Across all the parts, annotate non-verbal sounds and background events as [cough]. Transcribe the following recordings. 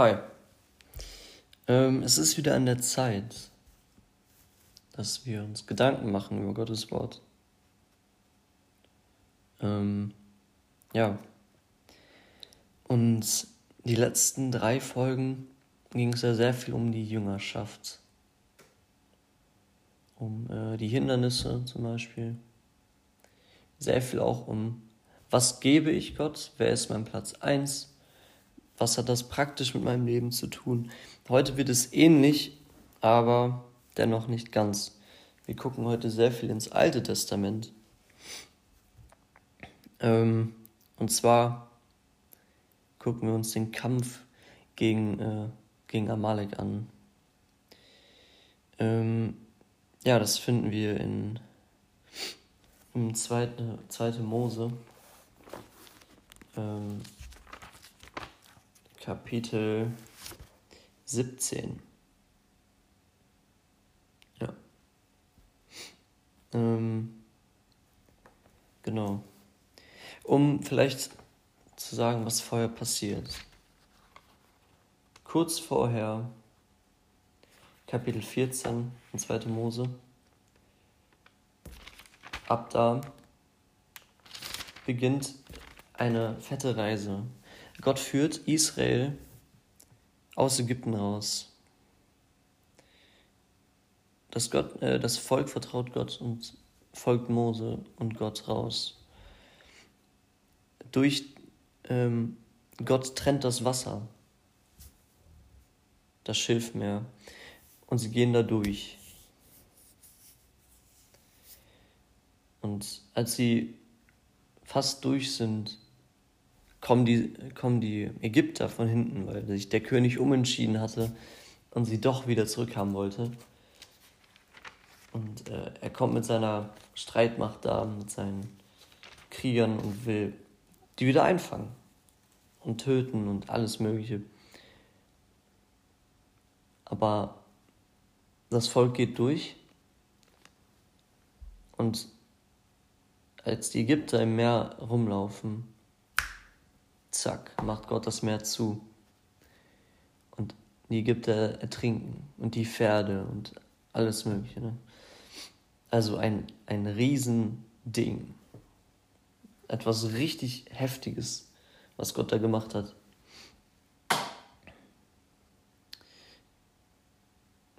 Hi. Ähm, es ist wieder an der Zeit, dass wir uns Gedanken machen über Gottes Wort. Ähm, ja. Und die letzten drei Folgen ging es ja sehr viel um die Jüngerschaft. Um äh, die Hindernisse zum Beispiel. Sehr viel auch um, was gebe ich Gott? Wer ist mein Platz 1? Was hat das praktisch mit meinem Leben zu tun? Heute wird es ähnlich, aber dennoch nicht ganz. Wir gucken heute sehr viel ins Alte Testament. Ähm, und zwar gucken wir uns den Kampf gegen, äh, gegen Amalek an. Ähm, ja, das finden wir in im zweiten zweite Mose. Ähm, Kapitel 17. Ja. Ähm, genau. Um vielleicht zu sagen, was vorher passiert. Kurz vorher, Kapitel 14 in 2. Mose, ab da beginnt eine fette Reise Gott führt Israel aus Ägypten raus. Das, Gott, äh, das Volk vertraut Gott und folgt Mose und Gott raus. Durch ähm, Gott trennt das Wasser, das Schilfmeer, und sie gehen da durch. Und als sie fast durch sind, kommen die, kommen die Ägypter von hinten, weil sich der König umentschieden hatte und sie doch wieder zurückhaben wollte. Und äh, er kommt mit seiner Streitmacht da, mit seinen Kriegern und will die wieder einfangen und töten und alles Mögliche. Aber das Volk geht durch und als die Ägypter im Meer rumlaufen, zack, macht Gott das Meer zu. Und die Ägypter ertrinken und die Pferde und alles Mögliche. Ne? Also ein, ein Riesending. Etwas richtig Heftiges, was Gott da gemacht hat.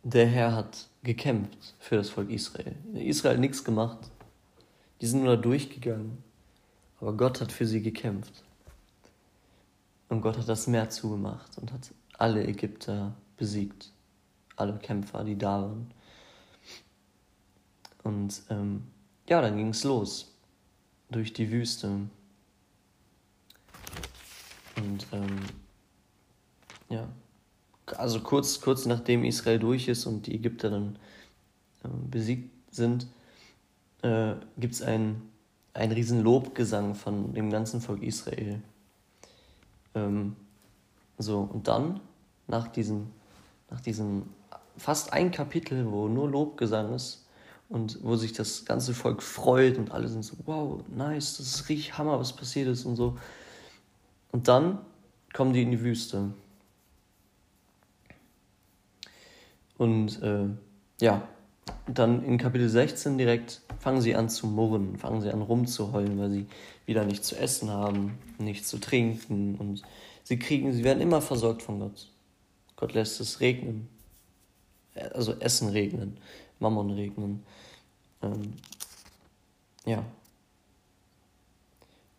Der Herr hat gekämpft für das Volk Israel. Israel hat nichts gemacht. Die sind nur da durchgegangen. Aber Gott hat für sie gekämpft. Und Gott hat das Meer zugemacht und hat alle Ägypter besiegt. Alle Kämpfer, die da waren. Und ähm, ja, dann ging es los. Durch die Wüste. Und ähm, ja, also kurz, kurz nachdem Israel durch ist und die Ägypter dann äh, besiegt sind, äh, gibt es einen, einen Lobgesang von dem ganzen Volk Israel. Ähm, so, und dann, nach diesem, nach diesem fast ein Kapitel, wo nur Lobgesang ist und wo sich das ganze Volk freut und alle sind so, wow, nice, das ist richtig Hammer, was passiert ist und so. Und dann kommen die in die Wüste. Und äh, ja, dann in Kapitel 16 direkt fangen sie an zu murren, fangen sie an rumzuheulen, weil sie wieder nichts zu essen haben, nichts zu trinken und sie kriegen, sie werden immer versorgt von Gott. Gott lässt es regnen, also Essen regnen, Mammon regnen. Ähm, ja.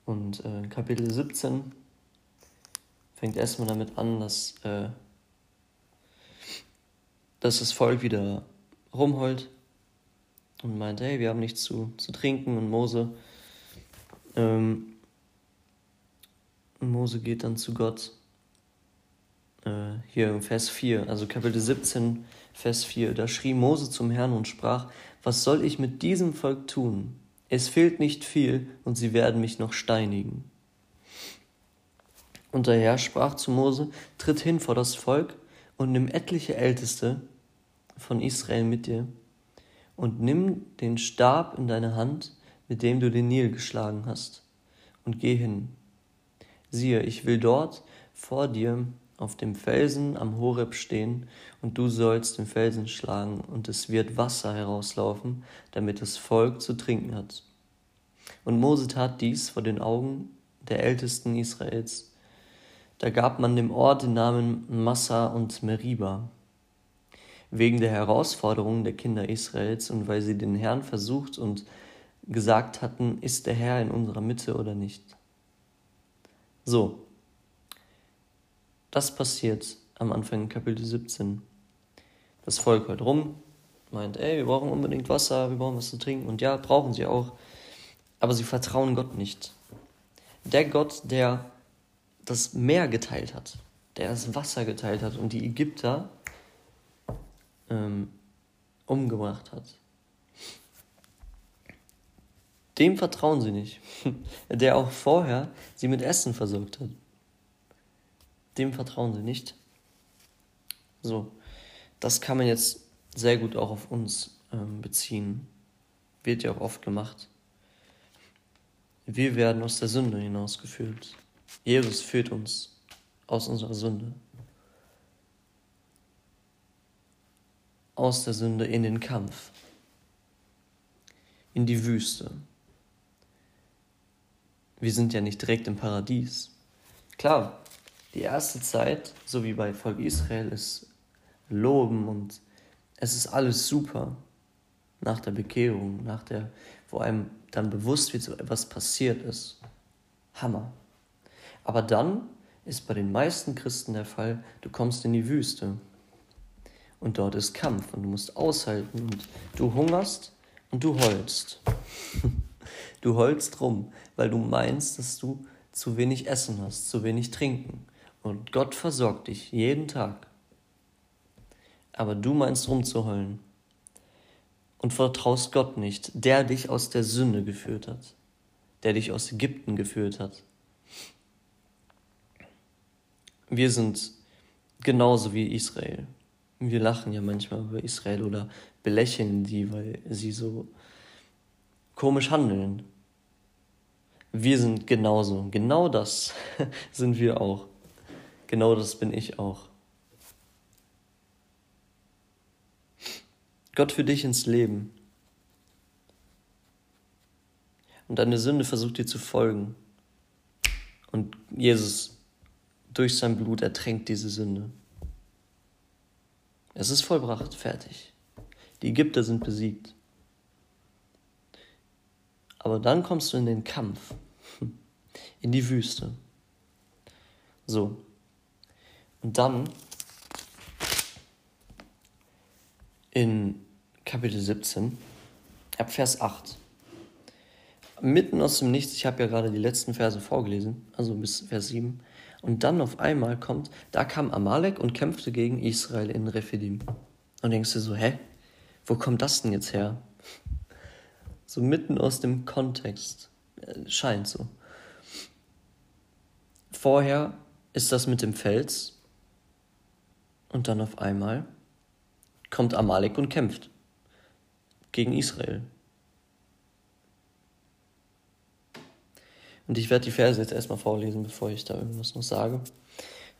Und äh, Kapitel 17 fängt erstmal damit an, dass, äh, dass das Volk wieder rumheult und meint, hey, wir haben nichts zu, zu trinken. Und Mose, ähm, Mose geht dann zu Gott. Äh, hier im Vers 4, also Kapitel 17, Vers 4. Da schrie Mose zum Herrn und sprach, was soll ich mit diesem Volk tun? Es fehlt nicht viel und sie werden mich noch steinigen. Und der Herr sprach zu Mose, tritt hin vor das Volk und nimm etliche Älteste von Israel mit dir und nimm den Stab in deine Hand, mit dem du den Nil geschlagen hast, und geh hin. Siehe, ich will dort vor dir auf dem Felsen am Horeb stehen, und du sollst den Felsen schlagen, und es wird Wasser herauslaufen, damit das Volk zu trinken hat. Und Mose tat dies vor den Augen der Ältesten Israels. Da gab man dem Ort den Namen Massa und Meriba, wegen der Herausforderungen der Kinder Israels und weil sie den Herrn versucht und gesagt hatten, ist der Herr in unserer Mitte oder nicht. So, das passiert am Anfang Kapitel 17. Das Volk hört rum, meint, ey, wir brauchen unbedingt Wasser, wir brauchen was zu trinken. Und ja, brauchen sie auch. Aber sie vertrauen Gott nicht. Der Gott, der das Meer geteilt hat, der das Wasser geteilt hat und die Ägypter ähm, umgebracht hat. Dem vertrauen sie nicht, [laughs] der auch vorher sie mit Essen versorgt hat. Dem vertrauen sie nicht. So, das kann man jetzt sehr gut auch auf uns ähm, beziehen. Wird ja auch oft gemacht. Wir werden aus der Sünde hinausgeführt. Jesus führt uns aus unserer Sünde. Aus der Sünde in den Kampf. In die Wüste. Wir sind ja nicht direkt im Paradies. Klar, die erste Zeit, so wie bei Volk Israel, ist Loben und es ist alles super. Nach der Bekehrung, nach der, wo einem dann bewusst wird, so etwas passiert ist. Hammer. Aber dann ist bei den meisten Christen der Fall, du kommst in die Wüste und dort ist Kampf und du musst aushalten und du hungerst und du heulst. [laughs] Du heulst rum, weil du meinst, dass du zu wenig Essen hast, zu wenig Trinken. Und Gott versorgt dich jeden Tag. Aber du meinst rumzuheulen und vertraust Gott nicht, der dich aus der Sünde geführt hat, der dich aus Ägypten geführt hat. Wir sind genauso wie Israel. Wir lachen ja manchmal über Israel oder belächeln die, weil sie so komisch handeln. Wir sind genauso. Genau das [laughs] sind wir auch. Genau das bin ich auch. Gott für dich ins Leben. Und deine Sünde versucht dir zu folgen. Und Jesus durch sein Blut ertränkt diese Sünde. Es ist vollbracht, fertig. Die Ägypter sind besiegt. Aber dann kommst du in den Kampf, in die Wüste. So. Und dann in Kapitel 17, ab Vers 8. Mitten aus dem Nichts, ich habe ja gerade die letzten Verse vorgelesen, also bis Vers 7. Und dann auf einmal kommt, da kam Amalek und kämpfte gegen Israel in Rephidim. Und denkst du so, hä? Wo kommt das denn jetzt her? So mitten aus dem Kontext. Äh, scheint so. Vorher ist das mit dem Fels. Und dann auf einmal kommt Amalek und kämpft gegen Israel. Und ich werde die Verse jetzt erstmal vorlesen, bevor ich da irgendwas noch sage.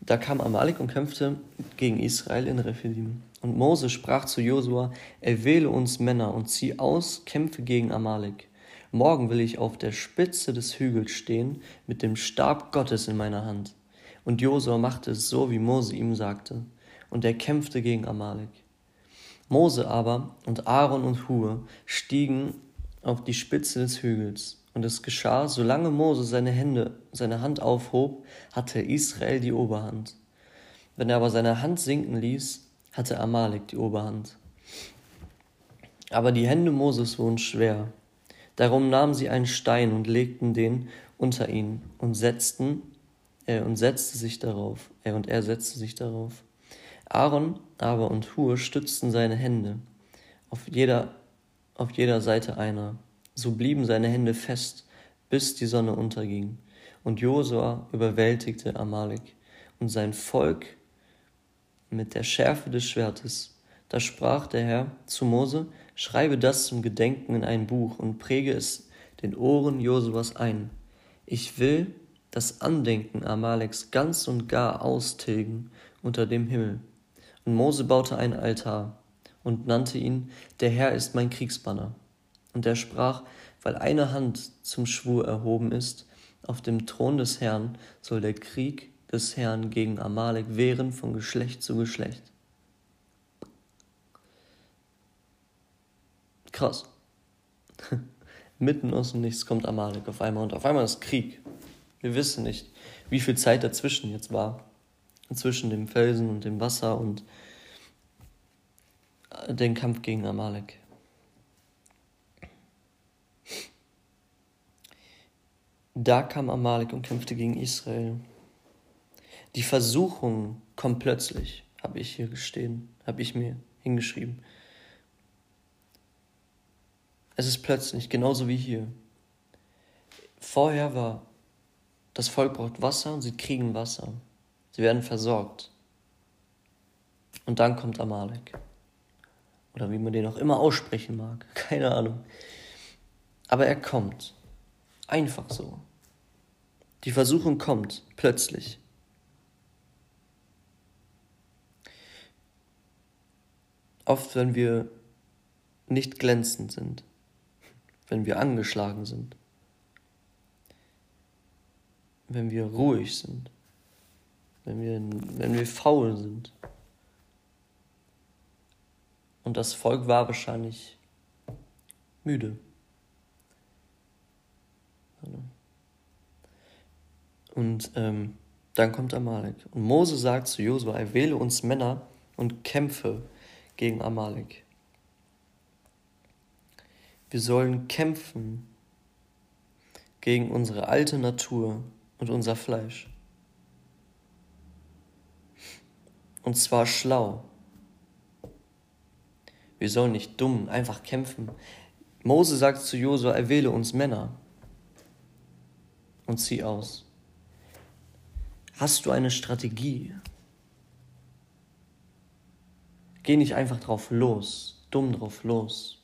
Da kam Amalek und kämpfte gegen Israel in Rephidim. Und Mose sprach zu Josua, erwähle uns Männer und zieh aus, kämpfe gegen Amalek. Morgen will ich auf der Spitze des Hügels stehen, mit dem Stab Gottes in meiner Hand. Und Josua machte es so, wie Mose ihm sagte. Und er kämpfte gegen Amalek. Mose aber und Aaron und Hur stiegen auf die Spitze des Hügels. Und es geschah, solange Mose seine Hände, seine Hand aufhob, hatte Israel die Oberhand. Wenn er aber seine Hand sinken ließ, hatte Amalek die Oberhand. Aber die Hände Moses wurden schwer. Darum nahmen sie einen Stein und legten den unter ihn und setzten, äh, und setzte sich darauf, er und er setzte sich darauf. Aaron aber und Hur stützten seine Hände, auf jeder, auf jeder Seite einer. So blieben seine Hände fest, bis die Sonne unterging. Und Josua überwältigte Amalek und sein Volk mit der Schärfe des Schwertes. Da sprach der Herr zu Mose, schreibe das zum Gedenken in ein Buch und präge es den Ohren Josuas ein. Ich will das Andenken Amaleks ganz und gar austilgen unter dem Himmel. Und Mose baute einen Altar und nannte ihn, der Herr ist mein Kriegsbanner. Und er sprach, weil eine Hand zum Schwur erhoben ist, auf dem Thron des Herrn soll der Krieg des Herrn gegen Amalek wehren von Geschlecht zu Geschlecht. Krass. [laughs] Mitten aus dem Nichts kommt Amalek auf einmal und auf einmal ist Krieg. Wir wissen nicht, wie viel Zeit dazwischen jetzt war. Zwischen dem Felsen und dem Wasser und den Kampf gegen Amalek. Da kam Amalek und kämpfte gegen Israel. Die Versuchung kommt plötzlich, habe ich hier gestehen, habe ich mir hingeschrieben. Es ist plötzlich, genauso wie hier. Vorher war, das Volk braucht Wasser und sie kriegen Wasser. Sie werden versorgt. Und dann kommt Amalek. Oder wie man den auch immer aussprechen mag. [laughs] Keine Ahnung. Aber er kommt. Einfach so. Die Versuchung kommt plötzlich. Oft, wenn wir nicht glänzend sind, wenn wir angeschlagen sind, wenn wir ruhig sind, wenn wir, wenn wir faul sind. Und das Volk war wahrscheinlich müde. Und ähm, dann kommt Amalek. Und Mose sagt zu Josua, er wähle uns Männer und kämpfe gegen Amalek. Wir sollen kämpfen gegen unsere alte Natur und unser Fleisch. Und zwar schlau. Wir sollen nicht dumm einfach kämpfen. Mose sagt zu Josua, er wähle uns Männer und zieh aus. Hast du eine Strategie? Geh nicht einfach drauf los, dumm drauf los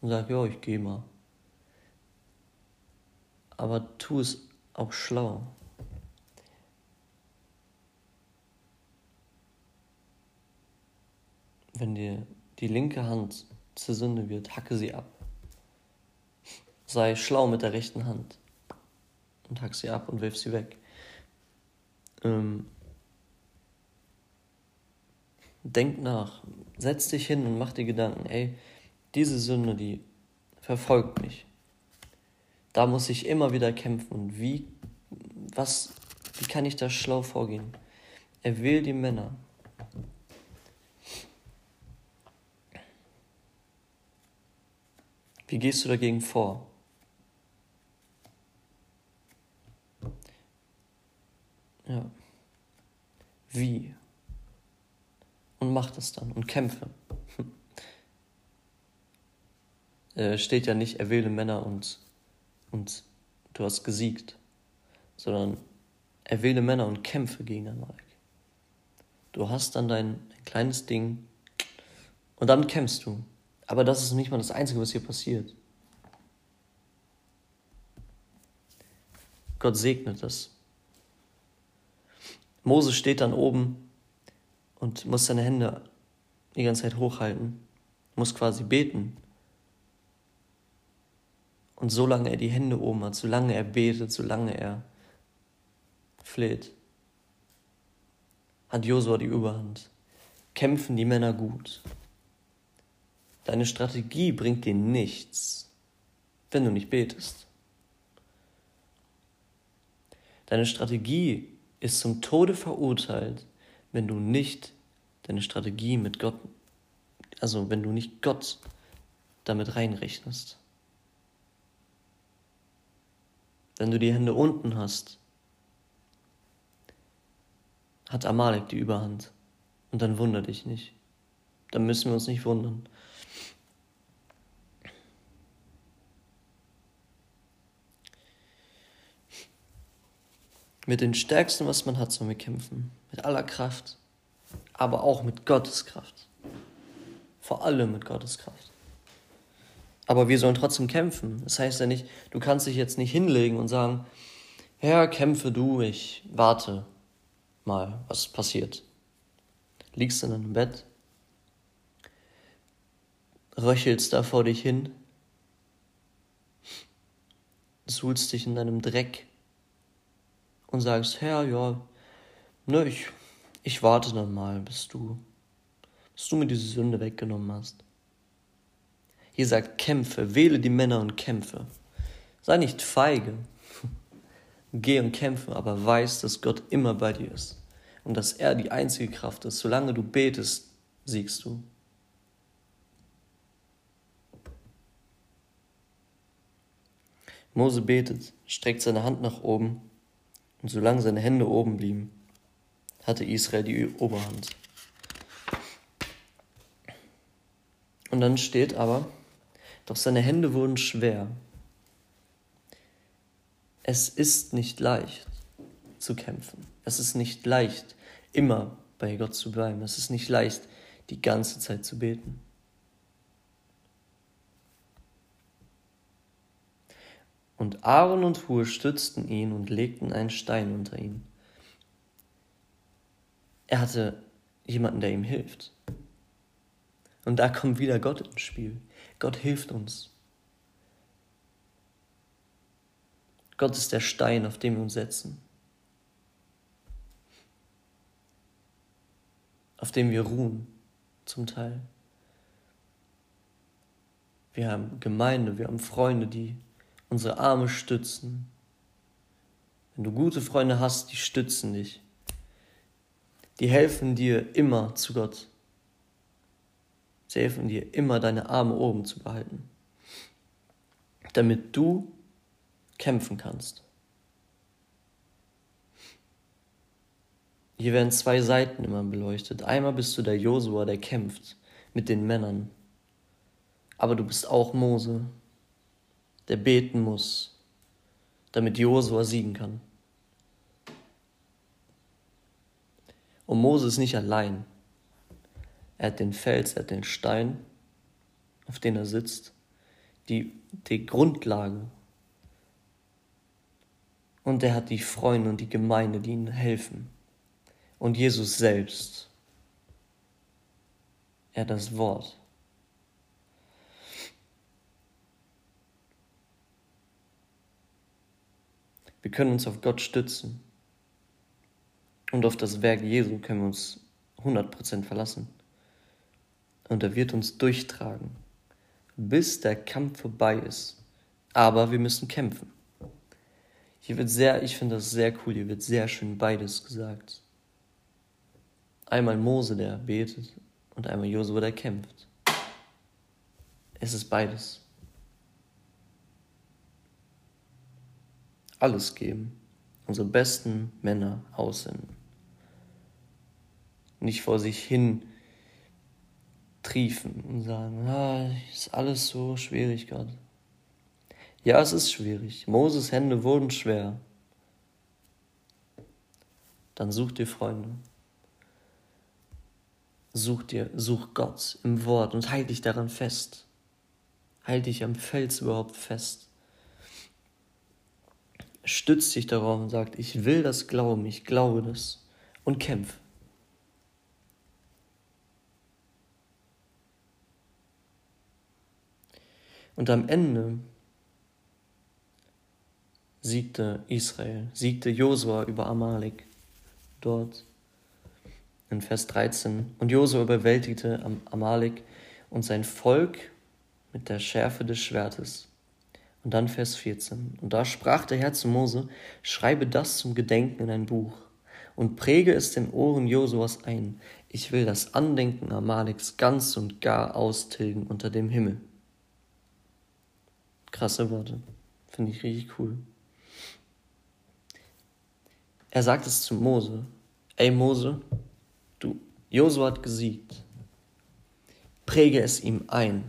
und sag, ja, ich geh mal. Aber tu es auch schlau. Wenn dir die linke Hand zur Sünde wird, hacke sie ab. Sei schlau mit der rechten Hand und hack sie ab und wirf sie weg. Ähm, denk nach, setz dich hin und mach dir Gedanken, ey, diese Sünde, die verfolgt mich. Da muss ich immer wieder kämpfen. Und wie, was, wie kann ich da schlau vorgehen? Er will die Männer. Wie gehst du dagegen vor? Ja. Wie? Und mach das dann und kämpfe. [laughs] äh, steht ja nicht, erwähle Männer und, und du hast gesiegt, sondern erwähle Männer und kämpfe gegen Amalek. Du hast dann dein, dein kleines Ding und dann kämpfst du. Aber das ist nicht mal das Einzige, was hier passiert. Gott segnet das. Mose steht dann oben und muss seine Hände die ganze Zeit hochhalten, muss quasi beten. Und solange er die Hände oben hat, solange er betet, solange er fleht, hat Josua die Überhand. Kämpfen die Männer gut. Deine Strategie bringt dir nichts, wenn du nicht betest. Deine Strategie ist zum Tode verurteilt, wenn du nicht deine Strategie mit Gott, also wenn du nicht Gott damit reinrechnest. Wenn du die Hände unten hast, hat Amalek die Überhand. Und dann wunder dich nicht. Dann müssen wir uns nicht wundern. Mit den Stärksten, was man hat, sollen wir kämpfen. Mit aller Kraft. Aber auch mit Gottes Kraft. Vor allem mit Gottes Kraft. Aber wir sollen trotzdem kämpfen. Das heißt ja nicht, du kannst dich jetzt nicht hinlegen und sagen, Herr, kämpfe du, ich warte mal, was passiert. Liegst in deinem Bett, röchelst da vor dich hin, suhlst dich in deinem Dreck und sagst, Herr, ja, ne, ich, ich warte dann mal, bis du, bis du mir diese Sünde weggenommen hast. Hier sagt, kämpfe, wähle die Männer und kämpfe. Sei nicht feige. [laughs] Geh und kämpfe, aber weiß, dass Gott immer bei dir ist und dass er die einzige Kraft ist. Solange du betest, siegst du. Mose betet, streckt seine Hand nach oben und solange seine Hände oben blieben, hatte Israel die Oberhand. Und dann steht aber, doch seine Hände wurden schwer. Es ist nicht leicht zu kämpfen. Es ist nicht leicht, immer bei Gott zu bleiben. Es ist nicht leicht, die ganze Zeit zu beten. Und Aaron und Hur stützten ihn und legten einen Stein unter ihn. Er hatte jemanden, der ihm hilft. Und da kommt wieder Gott ins Spiel. Gott hilft uns. Gott ist der Stein, auf dem wir uns setzen. Auf dem wir ruhen, zum Teil. Wir haben Gemeinde, wir haben Freunde, die unsere Arme stützen. Wenn du gute Freunde hast, die stützen dich. Die helfen dir immer zu Gott. Sie helfen dir immer deine Arme oben zu behalten, damit du kämpfen kannst. Hier werden zwei Seiten immer beleuchtet. Einmal bist du der Josua, der kämpft mit den Männern. Aber du bist auch Mose, der beten muss, damit Josua siegen kann. Und Mose ist nicht allein. Er hat den Fels, er hat den Stein, auf den er sitzt, die, die Grundlage. Und er hat die Freunde und die Gemeinde, die ihm helfen. Und Jesus selbst. Er hat das Wort. Wir können uns auf Gott stützen. Und auf das Werk Jesu können wir uns 100% verlassen. Und er wird uns durchtragen, bis der Kampf vorbei ist. Aber wir müssen kämpfen. Hier wird sehr, ich finde das sehr cool, hier wird sehr schön beides gesagt. Einmal Mose, der betet, und einmal Josua, der kämpft. Es ist beides. Alles geben, unsere besten Männer aussenden. Nicht vor sich hin triefen und sagen, ah, ist alles so schwierig gerade. Ja, es ist schwierig. Moses Hände wurden schwer. Dann such dir Freunde. Such dir, such Gott im Wort und halt dich daran fest. Halt dich am Fels überhaupt fest stützt sich darauf und sagt, ich will das glauben, ich glaube das und kämpf. Und am Ende siegte Israel, siegte Josua über Amalek dort in Vers 13. Und Josua überwältigte Amalek und sein Volk mit der Schärfe des Schwertes. Und dann Vers 14. Und da sprach der Herr zu Mose, schreibe das zum Gedenken in ein Buch und präge es den Ohren Josuas ein. Ich will das Andenken Amaleks ganz und gar austilgen unter dem Himmel. Krasse Worte. Finde ich richtig cool. Er sagt es zu Mose. Ey Mose, du, Josua hat gesiegt. Präge es ihm ein.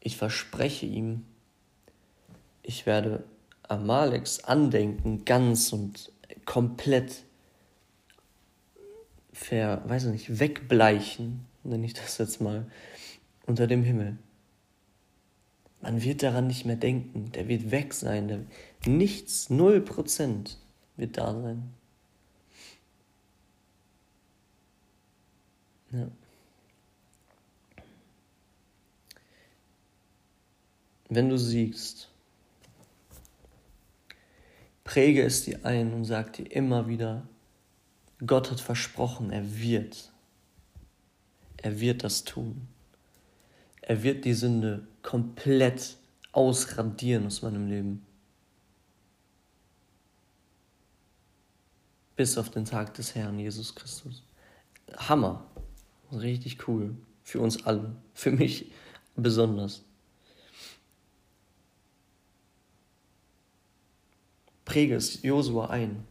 Ich verspreche ihm, ich werde Amaleks Andenken ganz und komplett ver, weiß ich nicht, wegbleichen, nenne ich das jetzt mal, unter dem Himmel. Man wird daran nicht mehr denken. Der wird weg sein. Der, nichts, null Prozent wird da sein. Ja. Wenn du siegst, präge es dir ein und sag dir immer wieder, Gott hat versprochen, er wird. Er wird das tun. Er wird die Sünde komplett ausradieren aus meinem Leben. Bis auf den Tag des Herrn Jesus Christus. Hammer. Richtig cool. Für uns alle. Für mich besonders. Präge es Josua ein.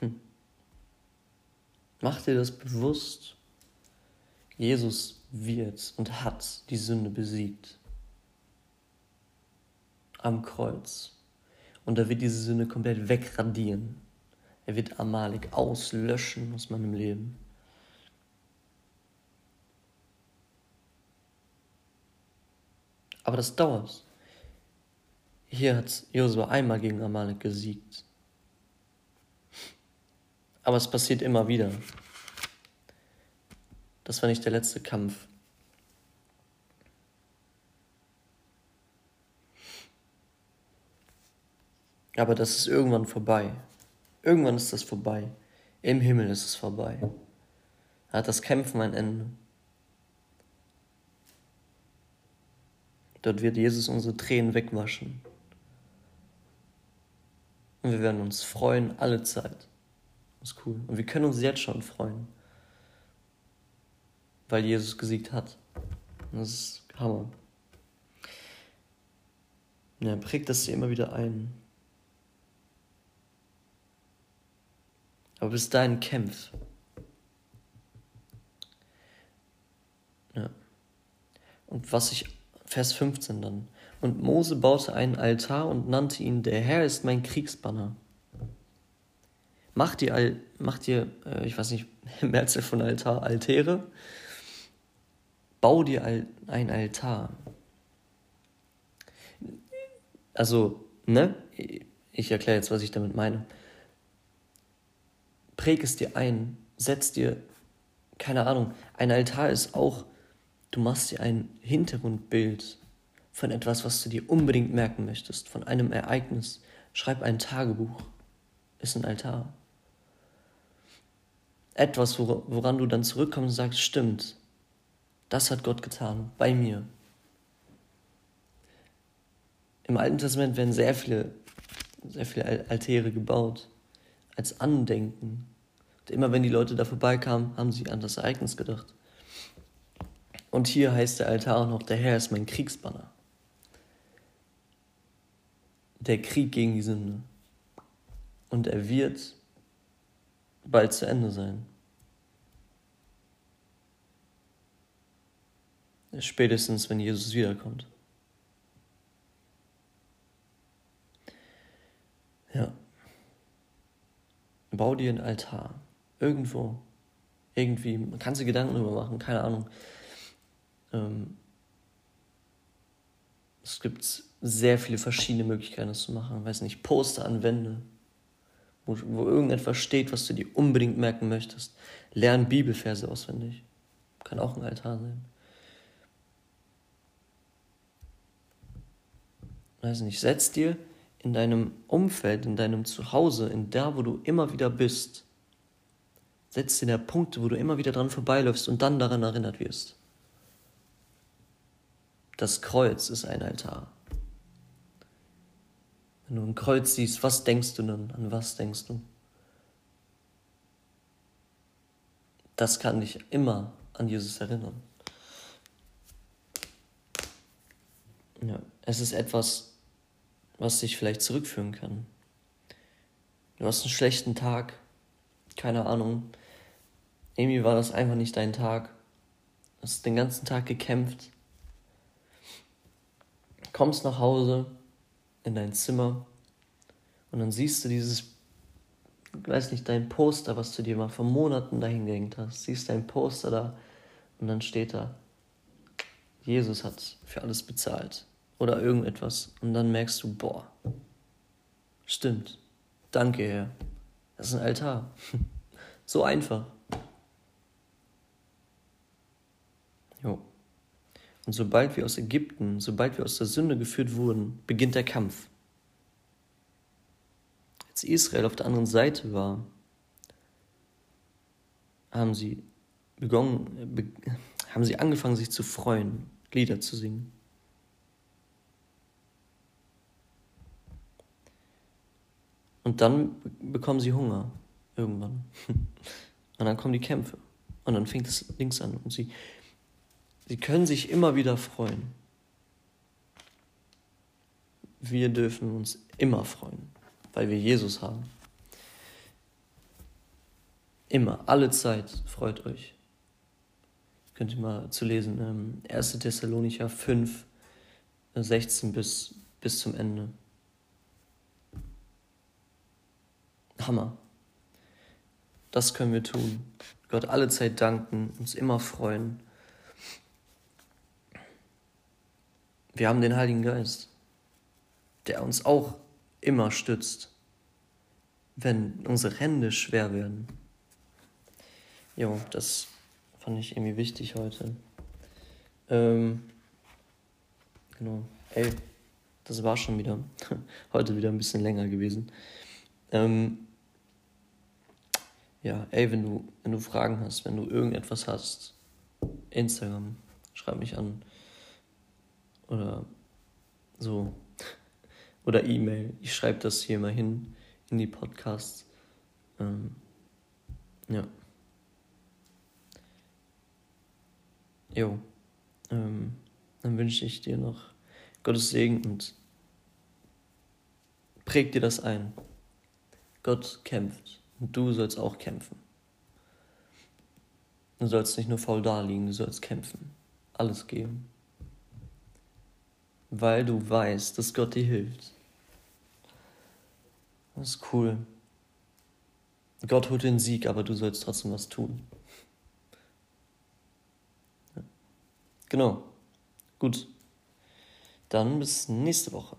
Hm. Mach dir das bewusst. Jesus wird und hat die Sünde besiegt. Am Kreuz. Und er wird diese Sünde komplett wegradieren. Er wird Amalek auslöschen aus meinem Leben. Aber das dauert. Hier hat Josua einmal gegen Amalek gesiegt. Aber es passiert immer wieder. Das war nicht der letzte Kampf. Aber das ist irgendwann vorbei. Irgendwann ist das vorbei. Im Himmel ist es vorbei. Da hat das Kämpfen ein Ende. Dort wird Jesus unsere Tränen wegwaschen. Und wir werden uns freuen alle Zeit. Das ist cool. Und wir können uns jetzt schon freuen. Weil Jesus gesiegt hat. Das ist Hammer. Ja, prägt das dir immer wieder ein. Aber bis dahin kämpf. Ja. Und was ich Vers 15 dann. Und Mose baute einen Altar und nannte ihn, der Herr ist mein Kriegsbanner. Mach dir, Al mach dir äh, ich weiß nicht, [laughs] Mehrzahl von Altar, Altäre. Bau dir Al ein Altar. Also, ne? Ich erkläre jetzt, was ich damit meine. Präg es dir ein, setz dir, keine Ahnung, ein Altar ist auch Du machst dir ein Hintergrundbild von etwas, was du dir unbedingt merken möchtest, von einem Ereignis. Schreib ein Tagebuch. Ist ein Altar. Etwas, woran du dann zurückkommst und sagst, stimmt, das hat Gott getan, bei mir. Im Alten Testament werden sehr viele, sehr viele Altäre gebaut, als Andenken. Und immer wenn die Leute da vorbeikamen, haben sie an das Ereignis gedacht. Und hier heißt der Altar auch noch, der Herr ist mein Kriegsbanner. Der Krieg gegen die Sünde. Und er wird bald zu Ende sein. Spätestens, wenn Jesus wiederkommt. Ja. Bau dir einen Altar. Irgendwo. Irgendwie. Man kann sich Gedanken darüber machen, keine Ahnung. Ähm, es gibt sehr viele verschiedene Möglichkeiten, das zu machen. Ich weiß nicht, Poster an Wände, wo, wo irgendetwas steht, was du dir unbedingt merken möchtest. Lern Bibelverse auswendig. Kann auch ein Altar sein. Weiß nicht, setz dir in deinem Umfeld, in deinem Zuhause, in da, wo du immer wieder bist, setz dir da Punkte, wo du immer wieder dran vorbeiläufst und dann daran erinnert wirst. Das Kreuz ist ein Altar. Wenn du ein Kreuz siehst, was denkst du dann? An was denkst du? Das kann dich immer an Jesus erinnern. Ja, es ist etwas, was dich vielleicht zurückführen kann. Du hast einen schlechten Tag, keine Ahnung. Irgendwie war das einfach nicht dein Tag. Du hast den ganzen Tag gekämpft, kommst nach Hause in dein Zimmer und dann siehst du dieses, ich weiß nicht, dein Poster, was du dir mal vor Monaten dahingehängt hast, siehst dein Poster da Und dann steht da, Jesus hat für alles bezahlt oder irgendetwas. Und dann merkst du, boah, stimmt. Danke, Herr. Das ist ein Altar. [laughs] so einfach. Jo. Und sobald wir aus Ägypten, sobald wir aus der Sünde geführt wurden, beginnt der Kampf. Als Israel auf der anderen Seite war, haben sie begonnen, be haben sie angefangen, sich zu freuen, Lieder zu singen. Und dann bekommen sie Hunger irgendwann. [laughs] Und dann kommen die Kämpfe. Und dann fängt es links an. Und sie, sie können sich immer wieder freuen. Wir dürfen uns immer freuen, weil wir Jesus haben. Immer, alle Zeit freut euch. Könnt ihr mal zu lesen, 1. Ähm, Thessalonicher 5, 16 bis, bis zum Ende. Hammer. Das können wir tun. Gott alle Zeit danken, uns immer freuen. Wir haben den Heiligen Geist, der uns auch immer stützt, wenn unsere Hände schwer werden. Jo, das fand ich irgendwie wichtig heute. Ähm, genau. Ey, das war schon wieder. [laughs] heute wieder ein bisschen länger gewesen. Ähm, ja, ey, wenn du, wenn du Fragen hast, wenn du irgendetwas hast, Instagram, schreib mich an. Oder so. Oder E-Mail. Ich schreibe das hier mal hin in die Podcasts. Ähm, ja. Jo. Ähm, dann wünsche ich dir noch Gottes Segen und präg dir das ein. Gott kämpft. Und du sollst auch kämpfen. Du sollst nicht nur faul daliegen, du sollst kämpfen. Alles geben. Weil du weißt, dass Gott dir hilft. Das ist cool. Gott holt den Sieg, aber du sollst trotzdem was tun. Genau. Gut. Dann bis nächste Woche.